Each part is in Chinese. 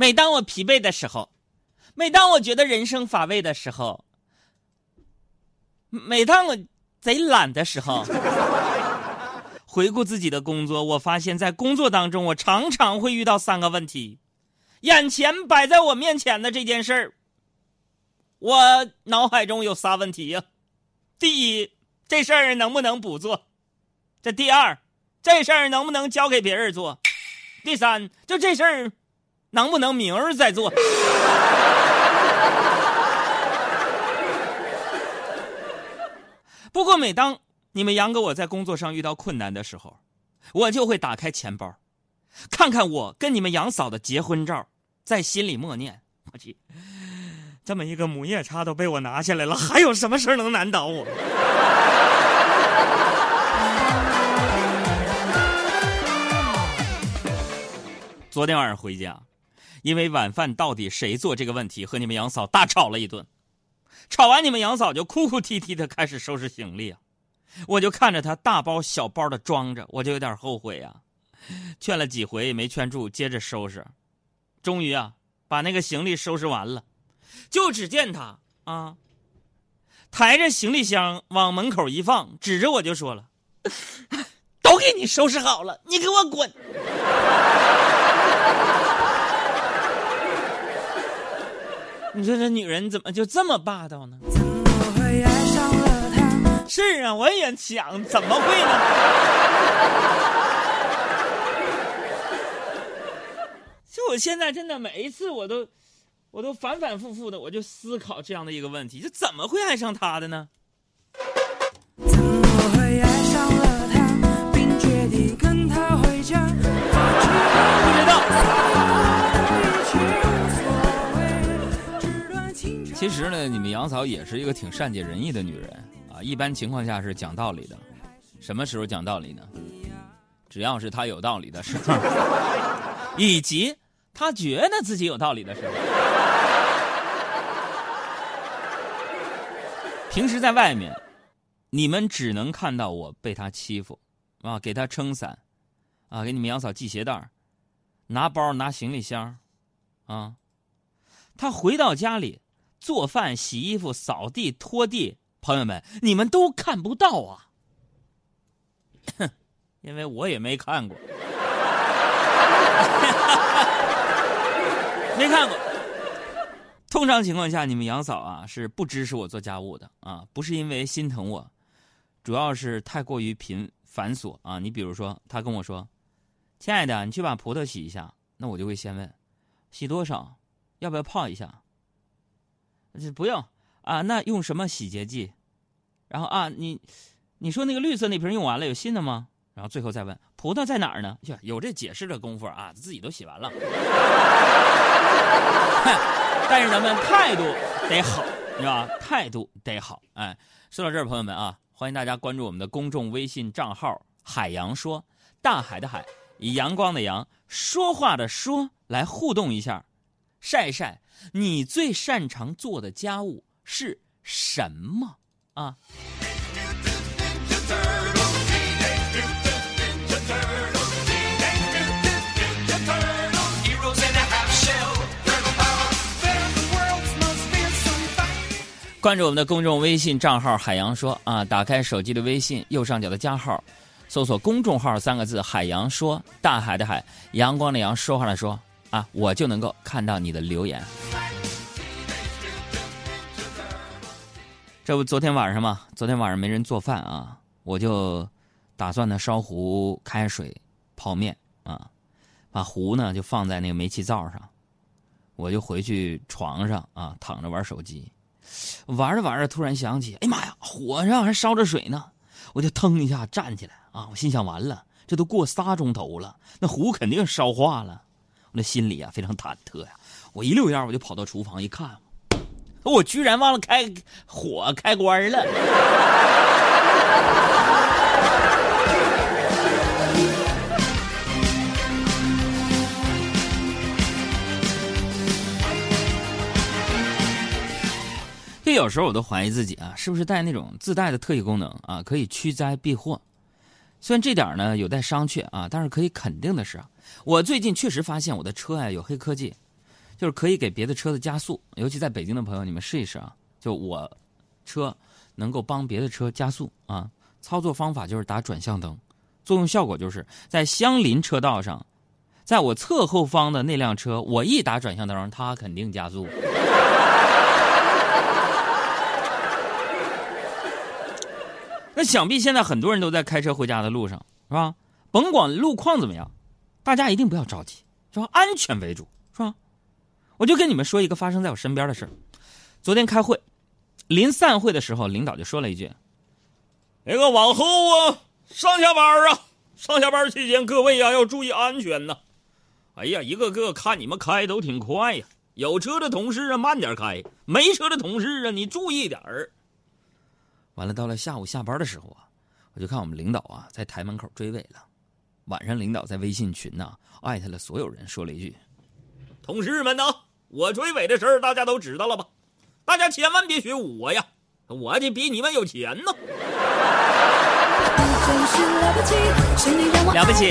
每当我疲惫的时候，每当我觉得人生乏味的时候，每当我贼懒的时候，回顾自己的工作，我发现在工作当中，我常常会遇到三个问题：眼前摆在我面前的这件事儿，我脑海中有仨问题呀。第一，这事儿能不能不做？这第二，这事儿能不能交给别人做？第三，就这事儿能不能明儿再做？不过，每当你们杨哥我在工作上遇到困难的时候，我就会打开钱包，看看我跟你们杨嫂的结婚照，在心里默念：我去，这么一个母夜叉都被我拿下来了，还有什么事能难倒我？昨天晚上回家，因为晚饭到底谁做这个问题，和你们杨嫂大吵了一顿。吵完，你们杨嫂就哭哭啼啼的开始收拾行李啊！我就看着她大包小包的装着，我就有点后悔啊。劝了几回没劝住，接着收拾。终于啊，把那个行李收拾完了，就只见她啊，抬着行李箱往门口一放，指着我就说了：“ 都给你收拾好了，你给我滚！”你说这女人怎么就这么霸道呢？是啊，我也想，怎么会呢？就我现在真的每一次，我都，我都反反复复的，我就思考这样的一个问题：，就怎么会爱上他的呢？怎么会爱实呢，你们杨嫂也是一个挺善解人意的女人啊。一般情况下是讲道理的，什么时候讲道理呢？只要是她有道理的时候，以及她觉得自己有道理的时候。平时在外面，你们只能看到我被她欺负，啊，给她撑伞，啊，给你们杨嫂系鞋带拿包拿行李箱，啊，她回到家里。做饭、洗衣服、扫地、拖地，朋友们，你们都看不到啊！哼 因为我也没看过，没看过。通常情况下，你们杨嫂啊是不支持我做家务的啊，不是因为心疼我，主要是太过于频繁琐啊。你比如说，她跟我说：“亲爱的，你去把葡萄洗一下。”那我就会先问：“洗多少？要不要泡一下？”这不用啊，那用什么洗洁剂？然后啊，你你说那个绿色那瓶用完了，有新的吗？然后最后再问葡萄在哪儿呢？有这解释的功夫啊，自己都洗完了。但是咱们态度得好，是吧？态度得好。哎，说到这儿，朋友们啊，欢迎大家关注我们的公众微信账号“海洋说”，大海的海，以阳光的阳，说话的说，来互动一下。晒晒，你最擅长做的家务是什么啊？关注我们的公众微信账号“海洋说”啊，打开手机的微信右上角的加号，搜索公众号三个字“海洋说”，大海的海，阳光的阳，说话的说。啊，我就能够看到你的留言。这不昨天晚上吗？昨天晚上没人做饭啊，我就打算呢烧壶开水泡面啊，把壶呢就放在那个煤气灶上，我就回去床上啊躺着玩手机，玩着玩着突然想起，哎妈呀，火上还烧着水呢，我就腾一下站起来啊，我心想完了，这都过仨钟头了，那壶肯定烧化了。那心里啊非常忐忑呀，我一溜烟我就跑到厨房一看，我居然忘了开火开关了。就有时候我都怀疑自己啊，是不是带那种自带的特异功能啊，可以驱灾避祸。虽然这点呢有待商榷啊，但是可以肯定的是啊，我最近确实发现我的车呀有黑科技，就是可以给别的车子加速，尤其在北京的朋友，你们试一试啊！就我车能够帮别的车加速啊，操作方法就是打转向灯，作用效果就是在相邻车道上，在我侧后方的那辆车，我一打转向灯，它肯定加速。那想必现在很多人都在开车回家的路上，是吧？甭管路况怎么样，大家一定不要着急，是吧？安全为主，是吧？我就跟你们说一个发生在我身边的事昨天开会，临散会的时候，领导就说了一句：“那个往后啊，上下班啊，上下班期间各位呀要注意安全呐。”哎呀，一个个看你们开都挺快呀，有车的同事啊慢点开，没车的同事啊你注意点儿。完了，到了下午下班的时候啊，我就看我们领导啊在台门口追尾了。晚上，领导在微信群呐艾特了所有人，说了一句：“同事们呐，我追尾的事儿大家都知道了吧？大家千万别学我呀，我得比你们有钱呢。”了不起！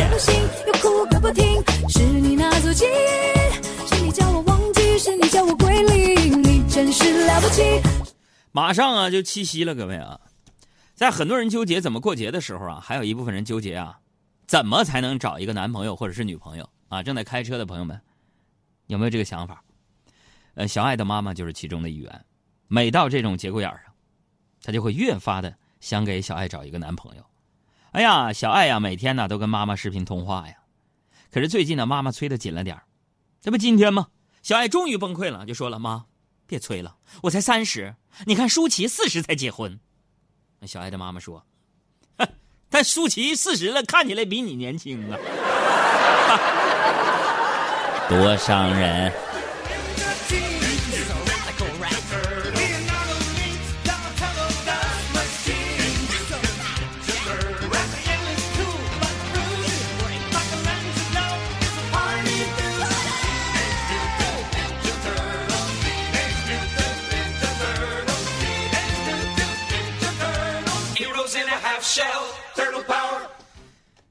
马上啊，就七夕了，各位啊，在很多人纠结怎么过节的时候啊，还有一部分人纠结啊，怎么才能找一个男朋友或者是女朋友啊？正在开车的朋友们，有没有这个想法？呃，小爱的妈妈就是其中的一员。每到这种节骨眼上，她就会越发的想给小爱找一个男朋友。哎呀，小爱呀，每天呢都跟妈妈视频通话呀。可是最近呢，妈妈催的紧了点这不今天吗？小爱终于崩溃了，就说了：“妈。”别催了，我才三十，你看舒淇四十才结婚。那小爱的妈妈说：“但舒淇四十了，看起来比你年轻啊，多伤人。”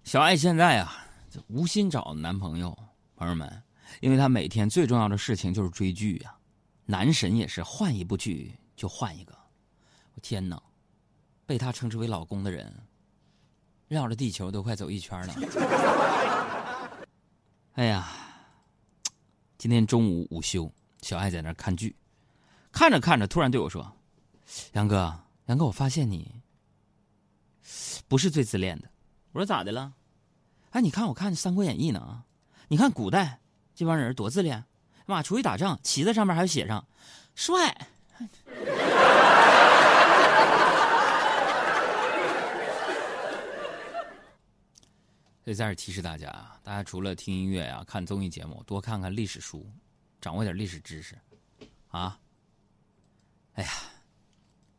小爱现在啊，无心找男朋友，朋友们，因为她每天最重要的事情就是追剧呀。男神也是换一部剧就换一个，我天哪，被她称之为老公的人，绕着地球都快走一圈了。哎呀，今天中午午休，小爱在那看剧，看着看着，突然对我说：“杨哥，杨哥，我发现你不是最自恋的。”我说咋的了？哎，你看我看《三国演义》呢啊！你看古代这帮人多自恋，妈出去打仗，旗子上面还要写上“帅 ”。所以在这提示大家啊，大家除了听音乐啊、看综艺节目，多看看历史书，掌握点历史知识啊！哎呀，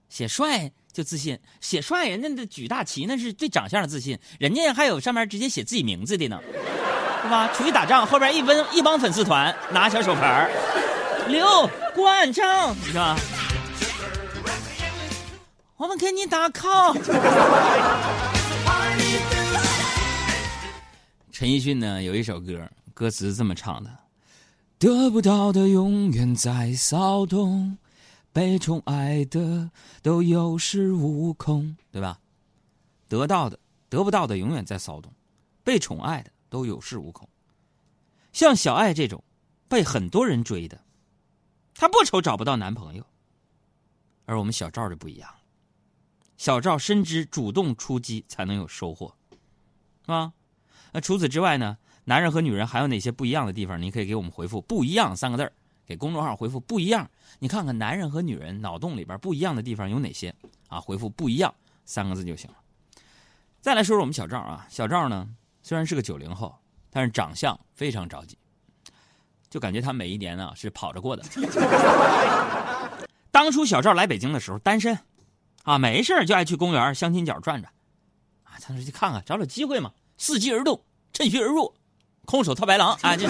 写帅。就自信，写帅人家的举大旗那是对长相的自信，人家还有上面直接写自己名字的呢，是吧？出去打仗，后边一帮一帮粉丝团拿小手牌刘关张，是吧？我们给你打 call。陈奕迅呢有一首歌，歌词这么唱的：得不到的永远在骚动。被宠爱的都有恃无恐，对吧？得到的、得不到的永远在骚动，被宠爱的都有恃无恐。像小爱这种被很多人追的，她不愁找不到男朋友。而我们小赵就不一样，小赵深知主动出击才能有收获，是吧？那除此之外呢？男人和女人还有哪些不一样的地方？你可以给我们回复“不一样”三个字儿。给公众号回复不一样，你看看男人和女人脑洞里边不一样的地方有哪些啊？回复不一样三个字就行了。再来说说我们小赵啊，小赵呢虽然是个九零后，但是长相非常着急，就感觉他每一年呢是跑着过的。当初小赵来北京的时候单身，啊没事就爱去公园相亲角转转，啊他说去看看找找机会嘛，伺机而动，趁虚而入，空手套白狼啊这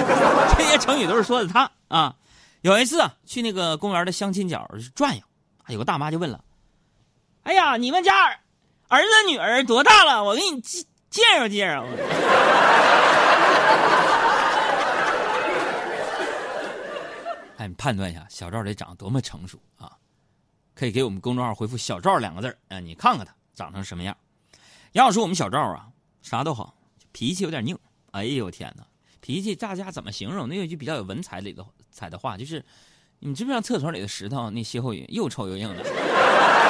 这些成语都是说的他啊。有一次去那个公园的相亲角转悠，有个大妈就问了：“哎呀，你们家儿子女儿多大了？我给你介介绍介绍。”哎，你判断一下小赵得长多么成熟啊！可以给我们公众号回复“小赵”两个字啊，你看看他长成什么样。杨老师，我们小赵啊，啥都好，脾气有点拧。哎呦天哪，脾气大家怎么形容？那有一句比较有文采里的采的话，就是你知不知道厕所里的石头那歇后语又臭又硬的，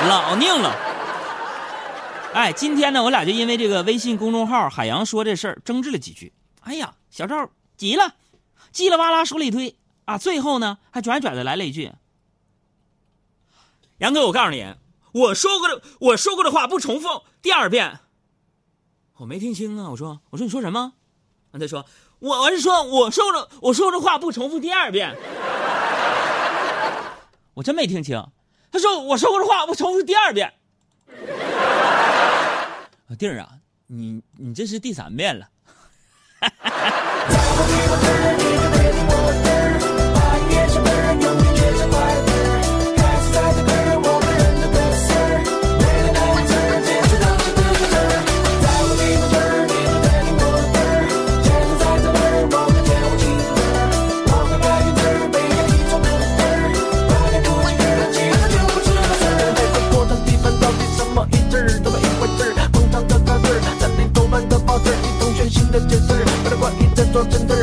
老拧了。哎，今天呢，我俩就因为这个微信公众号“海洋说”这事儿争执了几句。哎呀，小赵急了，叽里哇啦说了一堆。啊，最后呢，还拽拽的来了一句：“杨哥，我告诉你，我说过的，我说过的话不重复第二遍。”我没听清啊，我说，我说你说什么？他说，我我是说，我说的，我说的话不重复第二遍。我真没听清，他说我说过的话不重复第二遍。弟儿啊，你你这是第三遍了。Pero cualquier intento entender